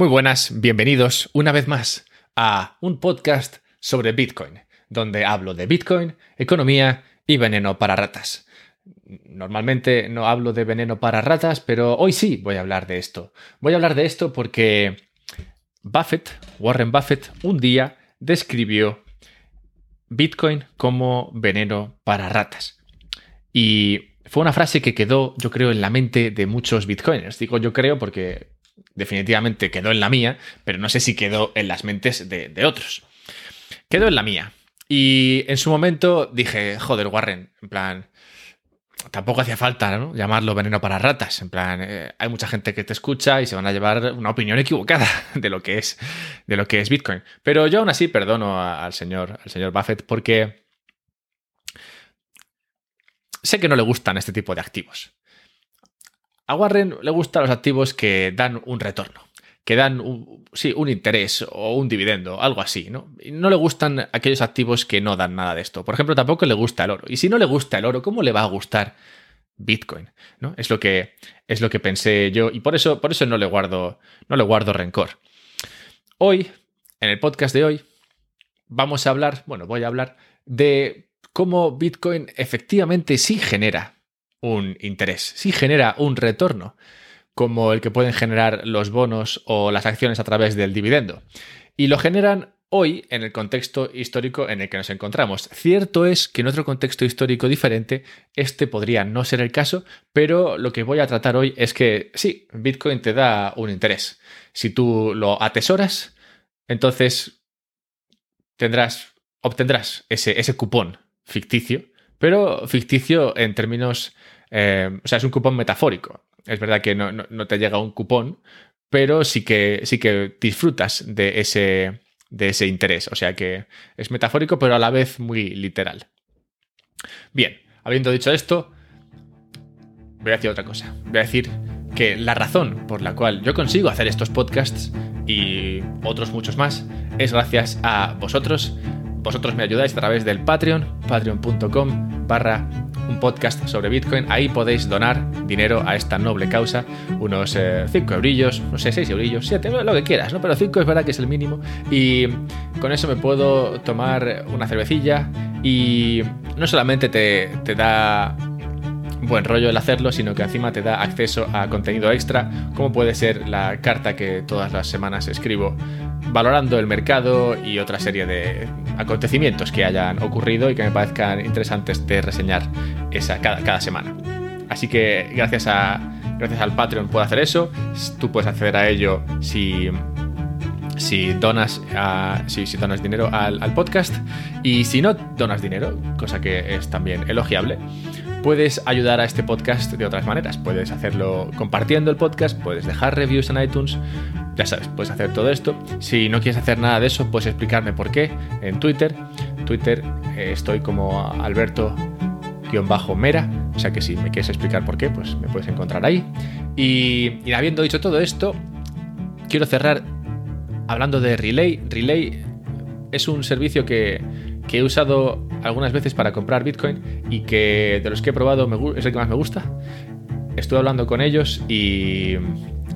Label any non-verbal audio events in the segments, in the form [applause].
Muy buenas, bienvenidos una vez más a un podcast sobre Bitcoin, donde hablo de Bitcoin, economía y veneno para ratas. Normalmente no hablo de veneno para ratas, pero hoy sí voy a hablar de esto. Voy a hablar de esto porque Buffett, Warren Buffett, un día describió Bitcoin como veneno para ratas. Y fue una frase que quedó, yo creo, en la mente de muchos bitcoiners. Digo yo creo porque definitivamente quedó en la mía, pero no sé si quedó en las mentes de, otros. Quedó en la mía. Y en su momento dije, joder, Warren, en plan, tampoco hacía falta llamarlo veneno para ratas. En plan, eh, hay mucha gente que te escucha y se van a llevar una opinión equivocada [laughs] de lo que es, de lo que es Bitcoin. Pero yo aún así perdono al señor, al señor Buffett porque sé que no le gustan este tipo de activos. A Warren le gustan los activos que dan un retorno, que dan un, sí, un interés o un dividendo, algo así, ¿no? No le gustan aquellos activos que no dan nada de esto. Por ejemplo, tampoco le gusta el oro. Y si no le gusta el oro, ¿cómo le va a gustar Bitcoin? ¿no? Es, lo que, es lo que pensé yo y por eso, por eso no, le guardo, no le guardo rencor. Hoy, en el podcast de hoy, vamos a hablar, bueno, voy a hablar de cómo Bitcoin efectivamente sí genera un interés, sí genera un retorno, como el que pueden generar los bonos o las acciones a través del dividendo. Y lo generan hoy en el contexto histórico en el que nos encontramos. Cierto es que en otro contexto histórico diferente este podría no ser el caso, pero lo que voy a tratar hoy es que sí, Bitcoin te da un interés. Si tú lo atesoras, entonces tendrás, obtendrás ese, ese cupón ficticio, pero ficticio en términos eh, o sea, es un cupón metafórico. Es verdad que no, te llega un cupón, pero sí que, sí que disfrutas de ese, de ese interés. O sea que es metafórico, pero a la vez muy literal. Bien, habiendo dicho esto, voy a decir otra cosa. Voy a decir que la razón por la cual yo consigo hacer estos podcasts y otros muchos más es gracias a vosotros. Vosotros me ayudáis a través del Patreon, patreon.com barra un podcast sobre Bitcoin. Ahí podéis donar dinero a esta noble causa, unos 5 eh, eurillos, no sé, 6 eurillos, 7, lo que quieras, ¿no? Pero 5 es verdad que es el mínimo. Y con eso me puedo tomar una cervecilla y no solamente te, te da buen rollo el hacerlo, sino que encima te da acceso a contenido extra, como puede ser la carta que todas las semanas escribo valorando el mercado y otra serie de acontecimientos que hayan ocurrido y que me parezcan interesantes de reseñar esa, cada, semana. Así que gracias, a, gracias al Patreon puedo hacer eso. Tú puedes acceder a ello si, si, donas, si, donas dinero al, al podcast. Y si no donas dinero, cosa que es también elogiable, puedes ayudar a este podcast de otras maneras. Puedes hacerlo compartiendo el podcast, puedes dejar reviews en iTunes, ya sabes, puedes hacer todo esto. Si no quieres hacer nada de eso, puedes explicarme por qué en Twitter. Twitter eh, estoy como Alberto-Mera, o sea que si me quieres explicar por qué, pues me puedes encontrar ahí. Y, habiendo dicho todo esto, quiero cerrar hablando de Relay. Relay es un servicio que, que he usado algunas veces para comprar Bitcoin y que de los que he probado es el que más me gusta. Estuve hablando con ellos y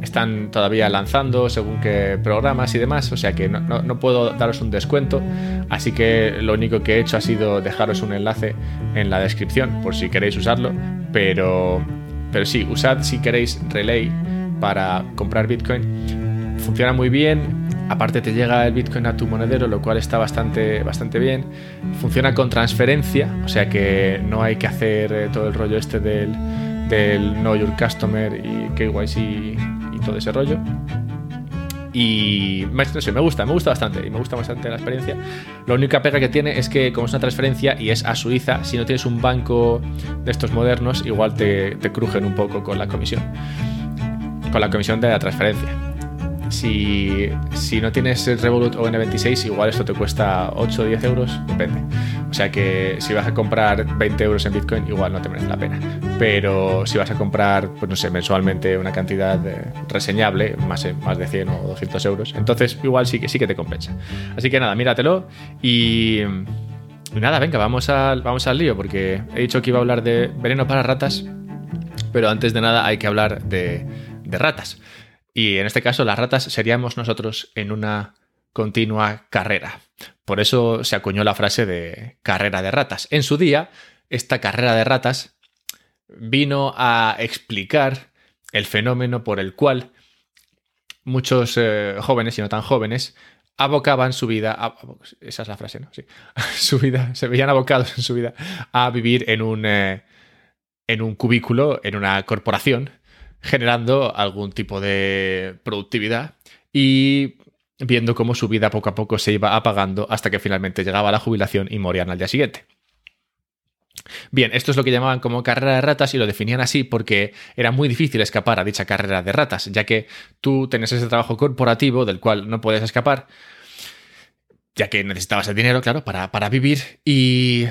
están todavía lanzando según qué programas y demás, o sea que no, puedo daros un descuento, así que lo único que he hecho ha sido dejaros un enlace en la descripción por si queréis usarlo, pero, pero sí, usad si queréis Relay para comprar Bitcoin. Funciona muy bien, aparte te llega el Bitcoin a tu monedero, lo cual está bastante, bastante bien. Funciona con transferencia, o sea que no hay que hacer eh, todo el rollo este del, del Know Your Customer y KYC de ese rollo. Y me gusta, me gusta bastante y me gusta bastante la experiencia. La única pega que tiene es que como es una transferencia y es a Suiza, si no tienes un banco de estos modernos, igual te, te crujen un poco con la comisión. Con la comisión de la transferencia. Si, si no tienes el Revolut o N26, igual esto te cuesta 8 o 10 euros, depende. O sea que si vas a comprar 20 euros en Bitcoin, igual no te merece la pena. Pero si vas a comprar, pues no sé, mensualmente una cantidad reseñable, más, más de 100 o 200 euros, entonces igual sí que, sí que te compensa. Así que nada, míratelo y... nada, venga, vamos al, vamos al lío, porque he dicho que iba a hablar de veneno para ratas, pero antes de nada hay que hablar de, de ratas. Y en este caso, las ratas seríamos nosotros en una continua carrera. Por eso se acuñó la frase de carrera de ratas. En su día, esta carrera de ratas vino a explicar el fenómeno por el cual muchos eh, jóvenes y no tan jóvenes abocaban su vida, esa es la frase, ¿no? Sí, [laughs] su vida, se veían abocados en su vida a vivir en un, eh, en un cubículo, en una corporación, generando algún tipo de productividad y viendo cómo su vida poco a poco se iba apagando hasta que finalmente llegaba la jubilación y morían al día siguiente. Bien, esto es lo que llamaban como carrera de ratas y lo definían así porque era muy difícil escapar a dicha carrera de ratas, ya que tú tenías ese trabajo corporativo del cual no puedes escapar, ya que necesitabas el dinero, claro, para, para vivir y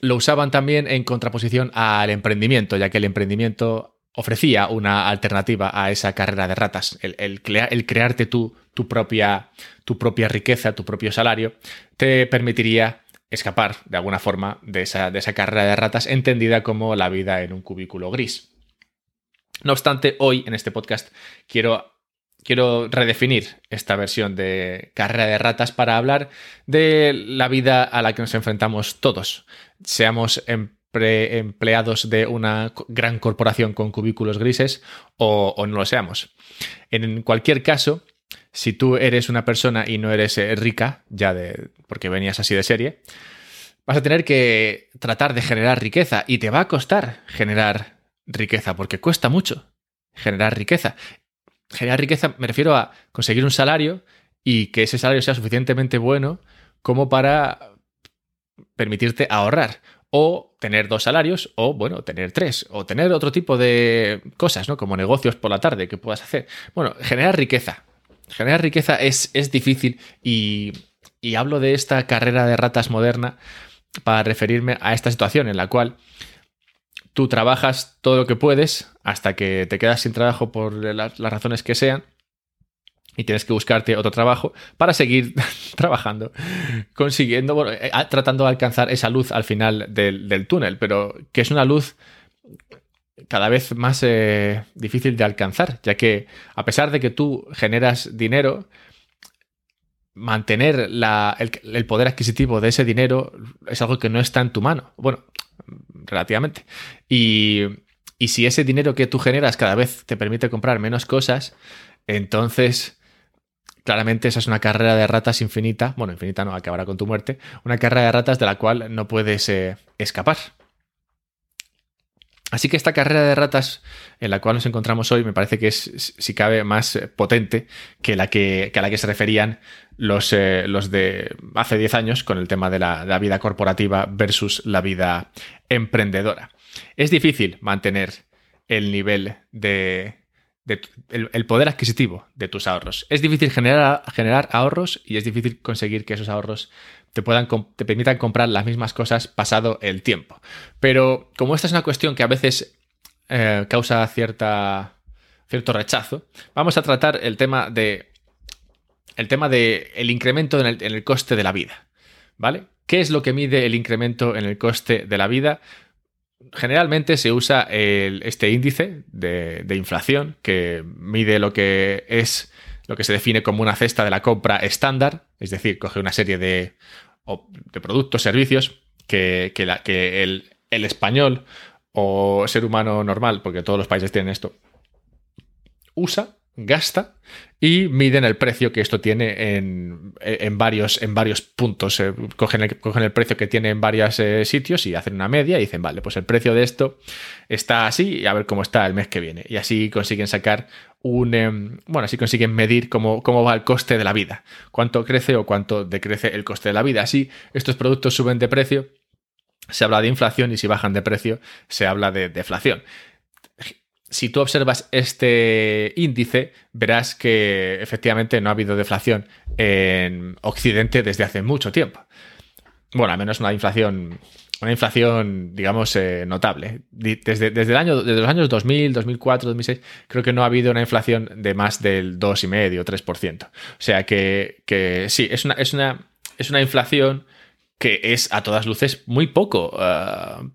lo usaban también en contraposición al emprendimiento, ya que el emprendimiento ofrecía una alternativa a esa carrera de ratas. El, el, crearte tu, tu, propia, tu propia riqueza, tu propio salario, te permitiría escapar de alguna forma de esa, de esa carrera de ratas entendida como la vida en un cubículo gris. No obstante, hoy en este podcast quiero, quiero redefinir esta versión de carrera de ratas para hablar de la vida a la que nos enfrentamos todos, seamos empleados de una gran corporación con cubículos grises o, o no lo seamos. En cualquier caso, si tú eres una persona y no eres eh, rica, ya de. porque venías así de serie, vas a tener que tratar de generar riqueza y te va a costar generar riqueza, porque cuesta mucho generar riqueza. Generar riqueza me refiero a conseguir un salario y que ese salario sea suficientemente bueno como para permitirte ahorrar. O tener dos salarios, o bueno, tener tres, o tener otro tipo de cosas, ¿no? Como negocios por la tarde que puedas hacer. Bueno, generar riqueza. Generar riqueza es, es difícil y, y hablo de esta carrera de ratas moderna para referirme a esta situación en la cual tú trabajas todo lo que puedes hasta que te quedas sin trabajo por las, razones que sean y tienes que buscarte otro trabajo para seguir [laughs] trabajando, consiguiendo, bueno, eh, tratando de alcanzar esa luz al final del, del, túnel, pero que es una luz cada vez más eh, difícil de alcanzar, ya que a pesar de que tú generas dinero, mantener el, poder adquisitivo de ese dinero es algo que no está en tu mano. Bueno, relativamente. Y, y si ese dinero que tú generas cada vez te permite comprar menos cosas, entonces claramente esa es una carrera de ratas infinita. Bueno, infinita no, acabará con tu muerte. Una carrera de ratas de la cual no puedes eh, escapar. Así que esta carrera de ratas en la cual nos encontramos hoy me parece que es, si cabe, más eh, potente que la que, a la que se referían los, eh, los de hace 10 años con el tema de la, vida corporativa versus la vida emprendedora. Es difícil mantener el nivel de, el, poder adquisitivo de tus ahorros. Es difícil generar, generar ahorros y es difícil conseguir que esos ahorros te, puedan, te permitan comprar las mismas cosas pasado el tiempo. Pero como esta es una cuestión que a veces eh, causa cierta, cierto rechazo, vamos a tratar el tema de el tema de el incremento en el, coste de la vida. ¿Vale? ¿Qué es lo que mide el incremento en el coste de la vida? Generalmente se usa este índice de, inflación que mide lo que es lo que se define como una cesta de la compra estándar, es decir, coge una serie de, productos, servicios que, el, el, español o ser humano normal, porque todos los países tienen esto, usa, gasta y miden el precio que esto tiene en, en varios, en varios puntos. Eh, cogen, el, cogen, el, precio que tiene en varios eh, sitios y hacen una media y dicen, vale, pues el precio de esto está así y a ver cómo está el mes que viene. Y así consiguen sacar un... Em, bueno, así consiguen medir cómo, cómo va el coste de la vida. Cuánto crece o cuánto decrece el coste de la vida. Así, estos productos suben de precio se habla de inflación y si bajan de precio se habla de deflación si tú observas este índice, verás que efectivamente no ha habido deflación en Occidente desde hace mucho tiempo. Bueno, al menos una inflación, una inflación, digamos, eh, notable. Desde, desde, el año, desde los años 2000, 2004, 2006, creo que no ha habido una inflación de más del 2,5 o 3%. O sea que, que sí, es una, es, una, es una inflación que es a todas luces muy poco. Uh,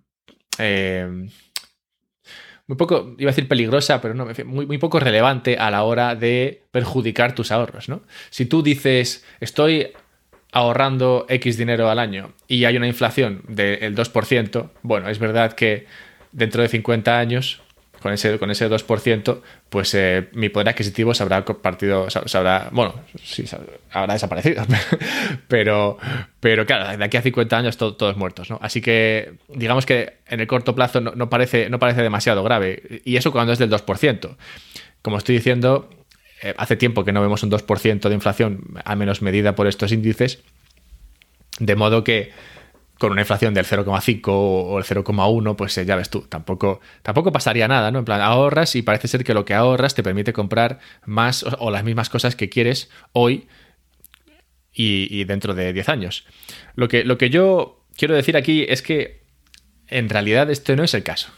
eh, muy poco, iba a decir peligrosa, pero no, muy, poco relevante a la hora de perjudicar tus ahorros, ¿no? Si tú dices, estoy ahorrando X dinero al año y hay una inflación del 2%, bueno, es verdad que dentro de 50 años, con ese, con ese 2%, pues eh, mi poder adquisitivo se habrá compartido, se habrá, bueno, sí, habrá desaparecido, [laughs] pero, pero claro, de aquí a 50 años todos muertos, ¿no? Así que digamos que en el corto plazo no, parece, no parece demasiado grave, y eso cuando es del 2%. Como estoy diciendo, eh, hace tiempo que no vemos un 2% de inflación, a menos medida por estos índices, de modo que con una inflación del 0,5 o el 0,1, pues eh, ya ves tú, tampoco, tampoco pasaría nada, ¿no? En plan, ahorras y parece ser que lo que ahorras te permite comprar más o, las mismas cosas que quieres hoy y, dentro de 10 años. Lo que, lo que yo quiero decir aquí es que en realidad esto no es el caso.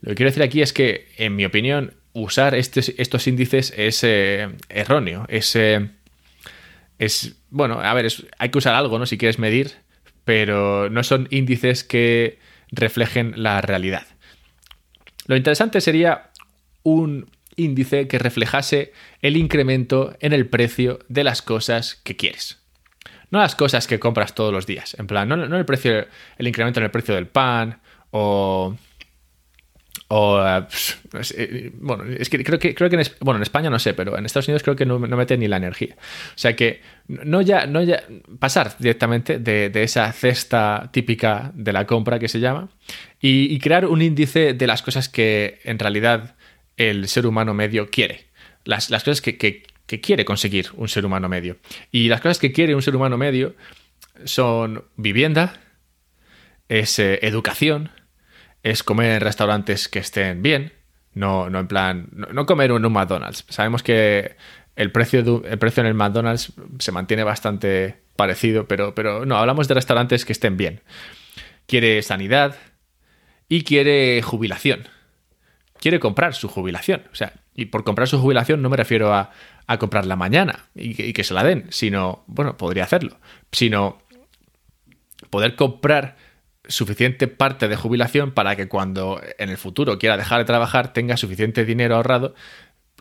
Lo que quiero decir aquí es que, en mi opinión, usar estos índices es eh, erróneo. Es, eh, es, bueno, a ver, hay que usar algo, ¿no? Si quieres medir, pero no son índices que reflejen la realidad. Lo interesante sería un índice que reflejase el incremento en el precio de las cosas que quieres. No las cosas que compras todos los días. En plan, no, el precio, el incremento en el precio del pan o o, eh, bueno, es que creo que, creo que en, bueno, en España no sé, pero en Estados Unidos creo que no, mete ni la energía. O sea que no ya, no ya pasar directamente de, esa cesta típica de la compra que se llama y, crear un índice de las cosas que en realidad el ser humano medio quiere. Las, las cosas que, que, quiere conseguir un ser humano medio. Y las cosas que quiere un ser humano medio son vivienda, es eh, educación, es comer en restaurantes que estén bien, no, no en plan, no, comer en un McDonald's. Sabemos que el precio, el precio en el McDonald's se mantiene bastante parecido, pero, pero no, hablamos de restaurantes que estén bien. Quiere sanidad y quiere jubilación. Quiere comprar su jubilación. O sea, y por comprar su jubilación no me refiero a, a comprarla mañana y y que se la den, sino, bueno, podría hacerlo, sino poder comprar suficiente parte de jubilación para que cuando en el futuro quiera dejar de trabajar tenga suficiente dinero ahorrado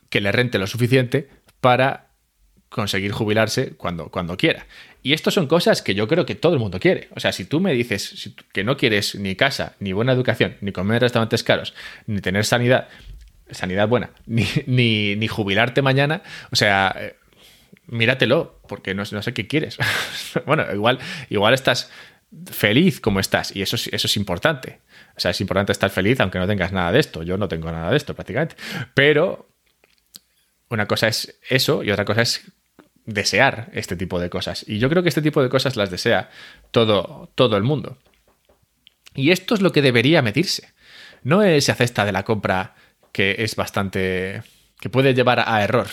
que le rente lo suficiente para conseguir jubilarse cuando, cuando quiera. Y esto son cosas que yo creo que todo el mundo quiere. O sea, si tú me dices que no quieres ni casa, ni buena educación, ni comer en restaurantes caros, ni tener sanidad, sanidad buena, [laughs] ni, ni, jubilarte mañana, o sea, eh, míratelo, porque no, no sé qué quieres. [laughs] bueno, igual, igual estás feliz como estás. Y eso, eso es importante. O sea, es importante estar feliz aunque no tengas nada de esto. Yo no tengo nada de esto prácticamente. Pero una cosa es eso y otra cosa es desear este tipo de cosas. Y yo creo que este tipo de cosas las desea todo, todo el mundo. Y esto es lo que debería medirse. No esa cesta de la compra que es bastante... que puede llevar a error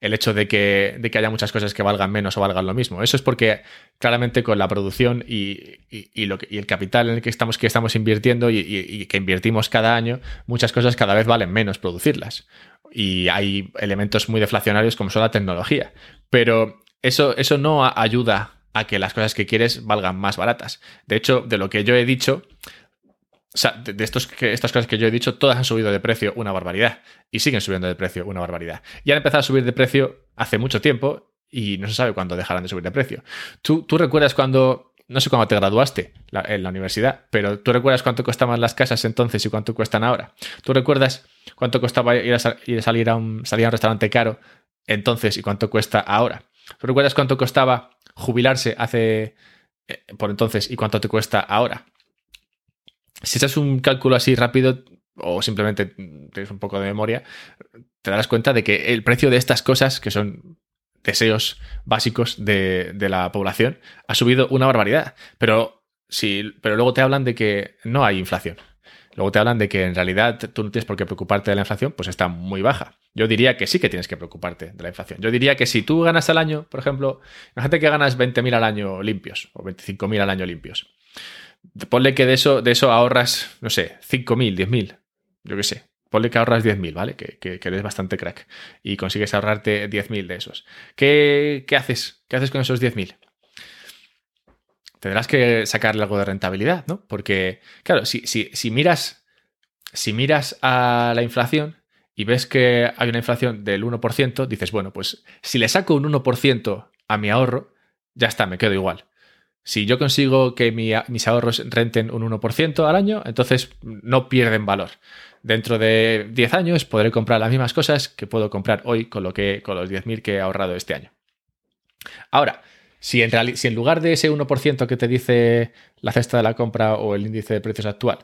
el hecho de que, de que, haya muchas cosas que valgan menos o valgan lo mismo. Eso es porque claramente con la producción y, lo y el capital en el que estamos, que estamos invirtiendo y, que invertimos cada año, muchas cosas cada vez valen menos producirlas. Y hay elementos muy deflacionarios como son la tecnología. Pero eso, eso no ayuda a que las cosas que quieres valgan más baratas. De hecho, de lo que yo he dicho, o sea, de, estos, que, estas cosas que yo he dicho, todas han subido de precio una barbaridad. Y siguen subiendo de precio una barbaridad. Y han empezado a subir de precio hace mucho tiempo y no se sabe cuándo dejarán de subir de precio. ¿Tú, tú recuerdas cuando, no sé cuándo te graduaste en la universidad, pero tú recuerdas cuánto costaban las casas entonces y cuánto cuestan ahora? ¿Tú recuerdas cuánto costaba ir a, salir, a un, salir a un restaurante caro entonces y cuánto cuesta ahora? ¿Tú recuerdas cuánto costaba jubilarse hace eh, por entonces y cuánto te cuesta ahora? Si haces un cálculo así rápido o simplemente tienes un poco de memoria, te darás cuenta de que el precio de estas cosas, que son deseos básicos de, la población, ha subido una barbaridad. Pero, sí, pero luego te hablan de que no hay inflación. Luego te hablan de que en realidad tú no tienes por qué preocuparte de la inflación, pues está muy baja. Yo diría que sí que tienes que preocuparte de la inflación. Yo diría que si tú ganas al año, por ejemplo, imagínate que ganas 20.000 al año limpios o 25.000 al año limpios Ponle que de eso, de eso ahorras, no sé, 5.000, 10.000, yo qué sé. Ponle que ahorras 10.000, ¿vale? Que, que, eres bastante crack y consigues ahorrarte 10.000 de esos. ¿Qué, ¿Qué, haces? ¿Qué haces con esos 10.000? Tendrás que sacarle algo de rentabilidad, ¿no? Porque, claro, si, si, si miras si miras a la inflación y ves que hay una inflación del 1%, dices, bueno, pues si le saco un 1% a mi ahorro, ya está, me quedo igual. Si yo consigo que mis ahorros renten un 1% al año, entonces no pierden valor. Dentro de 10 años podré comprar las mismas cosas que puedo comprar hoy con, lo que, con los 10.000 que he ahorrado este año. Ahora, si en, si en lugar de ese 1% que te dice la cesta de la compra o el índice de precios actual,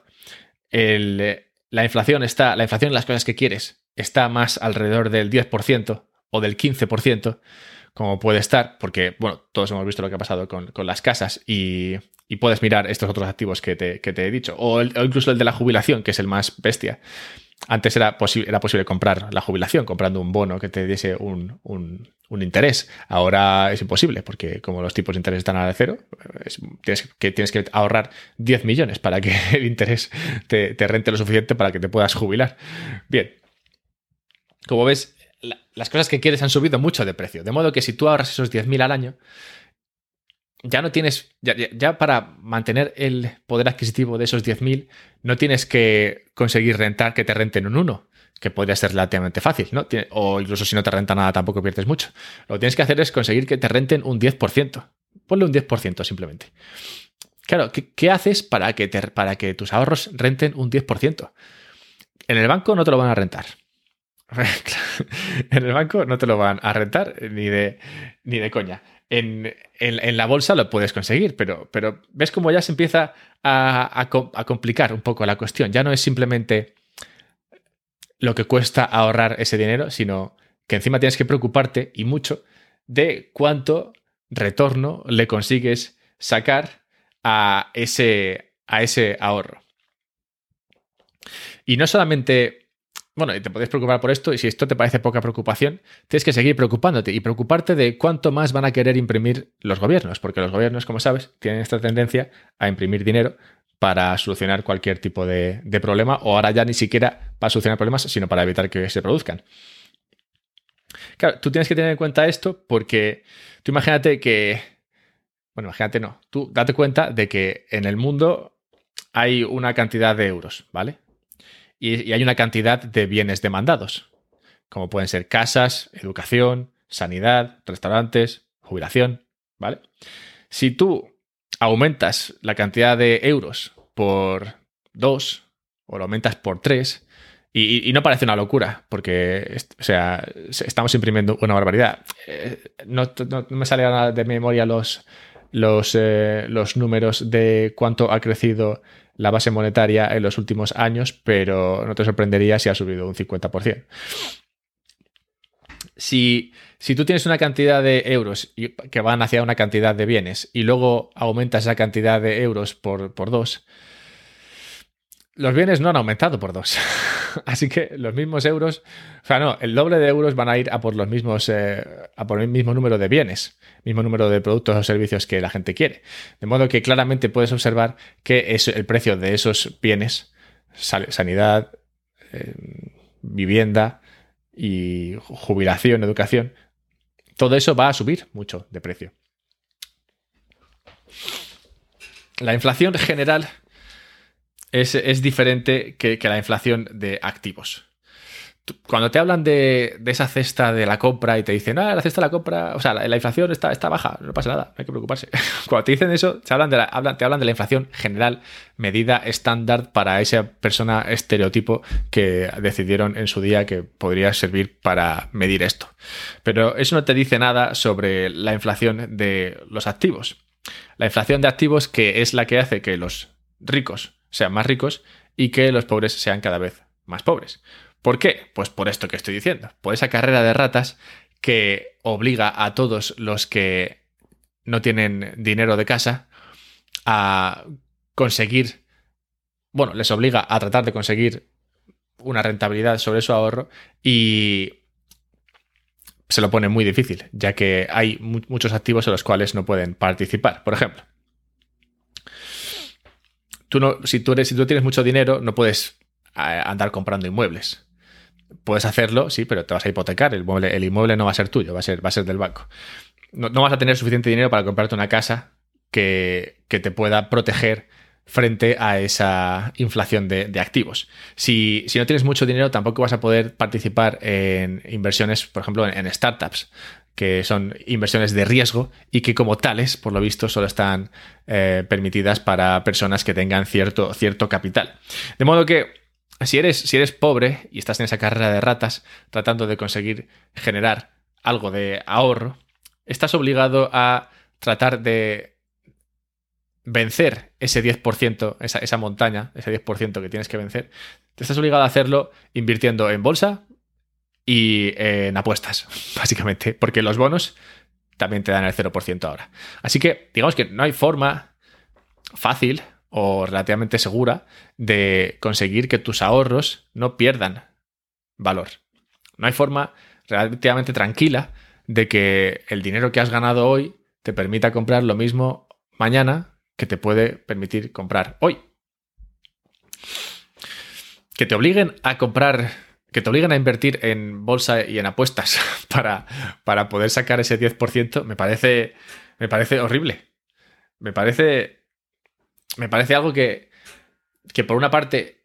la inflación está, la inflación en las cosas que quieres está más alrededor del 10% o del 15%, como puede estar, porque, bueno, todos hemos visto lo que ha pasado con, las casas y, puedes mirar estos otros activos que te, he dicho, o, incluso el de la jubilación, que es el más bestia. Antes era, era posible comprar la jubilación comprando un bono que te diese un, interés. Ahora es imposible porque como los tipos de interés están a cero, tienes, que, tienes que ahorrar 10 millones para que [laughs] el interés te, te rente lo suficiente para que te puedas jubilar. Bien. Como ves, las cosas que quieres han subido mucho de precio. De modo que si tú ahorras esos 10.000 al año, ya no tienes, ya, para mantener el poder adquisitivo de esos 10.000, no tienes que conseguir rentar que te renten un 1, que podría ser relativamente fácil, ¿no? O incluso si no te renta nada tampoco pierdes mucho. Lo que tienes que hacer es conseguir que te renten un 10%. Ponle un 10% simplemente. Claro, ¿qué, haces para que, para que tus ahorros renten un 10%? En el banco no te lo van a rentar. [laughs] en el banco no te lo van a rentar ni de, ni de coña. En, la bolsa lo puedes conseguir, pero, pero ves cómo ya se empieza a, complicar un poco la cuestión. Ya no es simplemente lo que cuesta ahorrar ese dinero, sino que encima tienes que preocuparte y mucho de cuánto retorno le consigues sacar a ese, a ese ahorro. Y no solamente bueno, y te puedes preocupar por esto, y si esto te parece poca preocupación, tienes que seguir preocupándote y preocuparte de cuánto más van a querer imprimir los gobiernos, porque los gobiernos, como sabes, tienen esta tendencia a imprimir dinero para solucionar cualquier tipo de, problema, o ahora ya ni siquiera para solucionar problemas, sino para evitar que se produzcan. Claro, tú tienes que tener en cuenta esto porque tú imagínate que, bueno, imagínate no, tú date cuenta de que en el mundo hay una cantidad de euros, ¿vale? Y, hay una cantidad de bienes demandados, como pueden ser casas, educación, sanidad, restaurantes, jubilación, ¿vale? Si tú aumentas la cantidad de euros por dos o lo aumentas por tres, y, no parece una locura, porque o sea, estamos imprimiendo una barbaridad. Eh, no, me sale de memoria los, los, eh, los números de cuánto ha crecido la base monetaria en los últimos años, pero no te sorprendería si ha subido un 50%. Si, si tú tienes una cantidad de euros que van hacia una cantidad de bienes y luego aumentas esa cantidad de euros por, por dos, los bienes no han aumentado por dos. [laughs] [laughs] Así que los mismos euros, o sea, no, el doble de euros van a ir a por los mismos, eh, a por el mismo número de bienes, mismo número de productos o servicios que la gente quiere. De modo que claramente puedes observar que es el precio de esos bienes, sanidad, eh, vivienda y jubilación, educación, todo eso va a subir mucho de precio. La inflación general es, diferente que, la inflación de activos. Cuando te hablan de, esa cesta de la compra y te dicen, ah, la cesta de la compra, o sea, la, inflación está, está, baja, no pasa nada, no hay que preocuparse. [laughs] Cuando te dicen eso, te hablan, de la, te hablan de la inflación general, medida estándar para esa persona estereotipo que decidieron en su día que podría servir para medir esto. Pero eso no te dice nada sobre la inflación de los activos. La inflación de activos que es la que hace que los ricos sean más ricos y que los pobres sean cada vez más pobres. ¿Por qué? Pues por esto que estoy diciendo, por esa carrera de ratas que obliga a todos los que no tienen dinero de casa a conseguir, bueno, les obliga a tratar de conseguir una rentabilidad sobre su ahorro y se lo pone muy difícil, ya que hay muchos activos en los cuales no pueden participar. Por ejemplo, no, si, tú eres, si tú tienes mucho dinero, no puedes eh, andar comprando inmuebles. Puedes hacerlo, sí, pero te vas a hipotecar. El inmueble, el inmueble no va a ser tuyo, va a ser, va a ser del banco. No, vas a tener suficiente dinero para comprarte una casa que, te pueda proteger frente a esa inflación de, activos. Si, no tienes mucho dinero, tampoco vas a poder participar en inversiones, por ejemplo, en, startups que son inversiones de riesgo y que como tales, por lo visto, solo están eh, permitidas para personas que tengan cierto, cierto capital. De modo que si eres, si eres pobre y estás en esa carrera de ratas tratando de conseguir generar algo de ahorro, estás obligado a tratar de vencer ese 10%, esa, esa montaña, ese 10% que tienes que vencer, te estás obligado a hacerlo invirtiendo en bolsa y en apuestas, [laughs] básicamente, porque los bonos también te dan el 0% ahora. Así que digamos que no hay forma fácil o relativamente segura de conseguir que tus ahorros no pierdan valor. No hay forma relativamente tranquila de que el dinero que has ganado hoy te permita comprar lo mismo mañana que te puede permitir comprar hoy. Que te obliguen a comprar, que te obliguen a invertir en bolsa y en apuestas [laughs] para, para poder sacar ese 10%, me parece, me parece horrible. Me parece, me parece algo que, que por una parte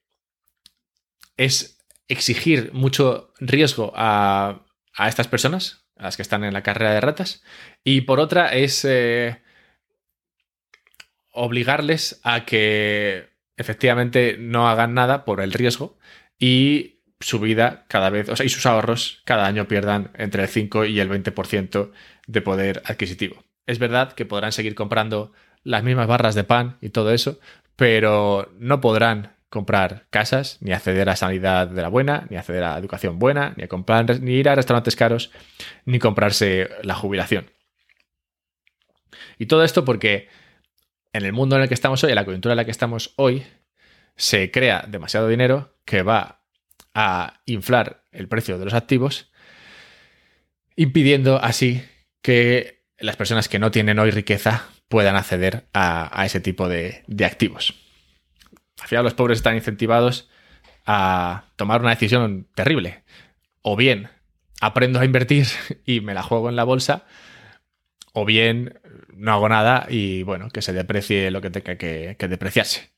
es exigir mucho riesgo a, a estas personas, a las que están en la carrera de ratas, y por otra es eh, obligarles a que efectivamente no hagan nada por el riesgo y su vida cada vez, o sea, y sus ahorros cada año pierdan entre el 5 y el 20% de poder adquisitivo. Es verdad que podrán seguir comprando las mismas barras de pan y todo eso, pero no podrán comprar casas, ni acceder a sanidad de la buena, ni acceder a educación buena, ni a comprar, ni ir a restaurantes caros, ni comprarse la jubilación. Y todo esto porque en el mundo en el que estamos hoy, en la coyuntura en la que estamos hoy, se crea demasiado dinero que va a inflar el precio de los activos, impidiendo así que las personas que no tienen hoy riqueza puedan acceder a, ese tipo de activos al final los pobres están incentivados a tomar una decisión terrible. O bien aprendo a invertir [laughs] y me la juego en la bolsa, o bien no hago nada y bueno, que se deprecie lo que tenga que, depreciarse.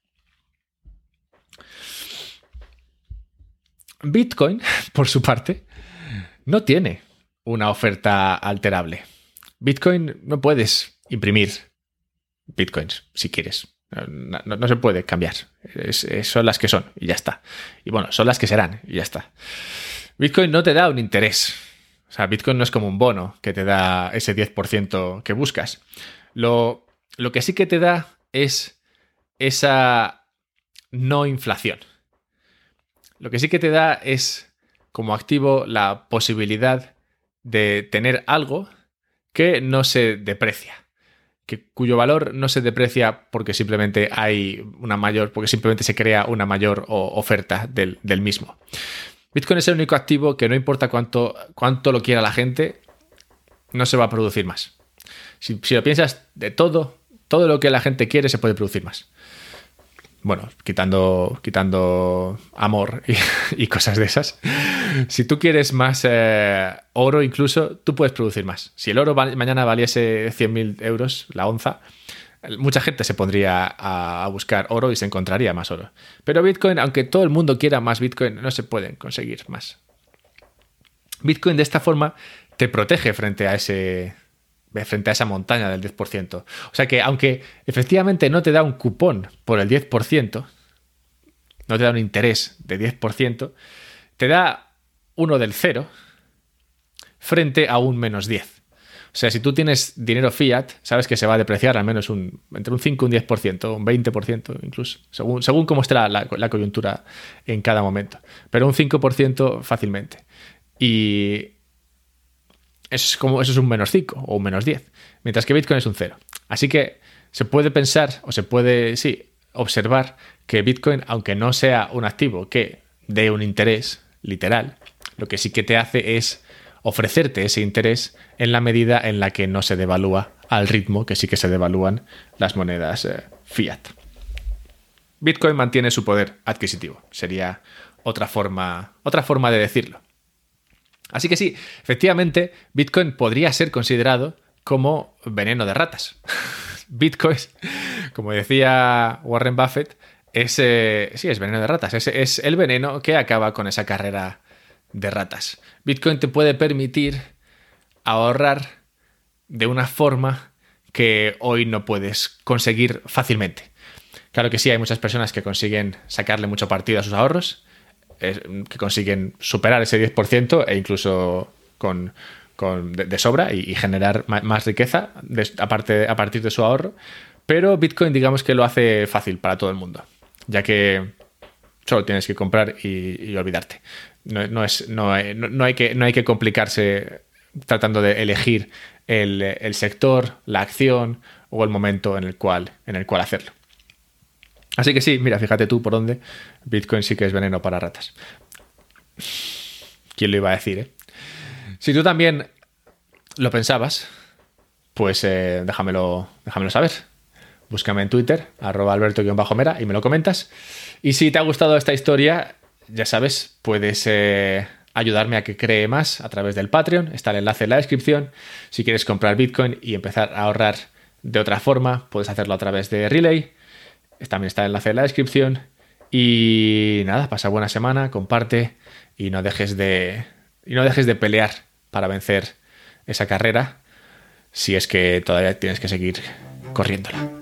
Bitcoin, [laughs] por su parte, no tiene una oferta alterable. Bitcoin no puedes imprimir bitcoins si quieres. No, se puede cambiar. son las que son y ya está. Y bueno, son las que serán y ya está. Bitcoin no te da un interés. O sea, Bitcoin no es como un bono que te da ese 10% que buscas. Lo, lo que sí que te da es esa no inflación. Lo que sí que te da es como activo la posibilidad de tener algo que no se deprecia cuyo valor no se deprecia porque simplemente hay una mayor, porque simplemente se crea una mayor oferta del, mismo. Bitcoin es el único activo que no importa cuánto, cuánto lo quiera la gente, no se va a producir más. Si lo piensas de todo, todo lo que la gente quiere se puede producir más bueno, quitando, quitando amor [laughs] y, cosas de esas, si tú quieres más eh, oro incluso, tú puedes producir más. Si el oro mañana valiese 100.000 euros la onza, mucha gente se pondría a, buscar oro y se encontraría más oro. Pero Bitcoin, aunque todo el mundo quiera más Bitcoin, no se pueden conseguir más. Bitcoin de esta forma te protege frente a ese frente a esa montaña del 10%. O sea que aunque efectivamente no te da un cupón por el 10%, no te da un interés de 10%, te da uno del cero frente a un menos 10. O sea, si tú tienes dinero fiat, sabes que se va a depreciar al menos un, entre un 5 y un 10%, un 20% incluso, según, según cómo esté la, la coyuntura en cada momento. Pero un 5% fácilmente. Y es como, eso es un menos 5 o un menos 10, mientras que Bitcoin es un 0. Así que se puede pensar o se puede, sí, observar que Bitcoin, aunque no sea un activo que dé un interés literal, lo que sí que te hace es ofrecerte ese interés en la medida en la que no se devalúa al ritmo que sí que se devalúan las monedas eh, fiat. Bitcoin mantiene su poder adquisitivo, sería otra forma, otra forma de decirlo. Así que sí, efectivamente, Bitcoin podría ser considerado como veneno de ratas. [laughs] Bitcoin, como decía Warren Buffett, es, sí, es veneno de ratas. Es el veneno que acaba con esa carrera de ratas. Bitcoin te puede permitir ahorrar de una forma que hoy no puedes conseguir fácilmente. Claro que sí, hay muchas personas que consiguen sacarle mucho partido a sus ahorros, que consiguen superar ese 10% e incluso con, de, sobra y, generar más, riqueza a partir de su ahorro. Pero Bitcoin digamos que lo hace fácil para todo el mundo, ya que solo tienes que comprar y, olvidarte. No, es, no, hay que, no hay que complicarse tratando de elegir el, sector, la acción o el momento en el cual, en el cual hacerlo. Así que sí, mira, fíjate tú por dónde Bitcoin sí que es veneno para ratas. ¿Quién lo iba a decir, eh? Si tú también lo pensabas, pues eh, déjamelo, déjamelo saber. Búscame en Twitter, arroba alberto-mera y me lo comentas. Y si te ha gustado esta historia, ya sabes, puedes eh, ayudarme a que cree más a través del Patreon. Está el enlace en la descripción. Si quieres comprar Bitcoin y empezar a ahorrar de otra forma, puedes hacerlo a través de Relay. También está el enlace en la descripción. Y nada, pasa buena semana, comparte y no dejes de, y no dejes de pelear para vencer esa carrera si es que todavía tienes que seguir corriéndola.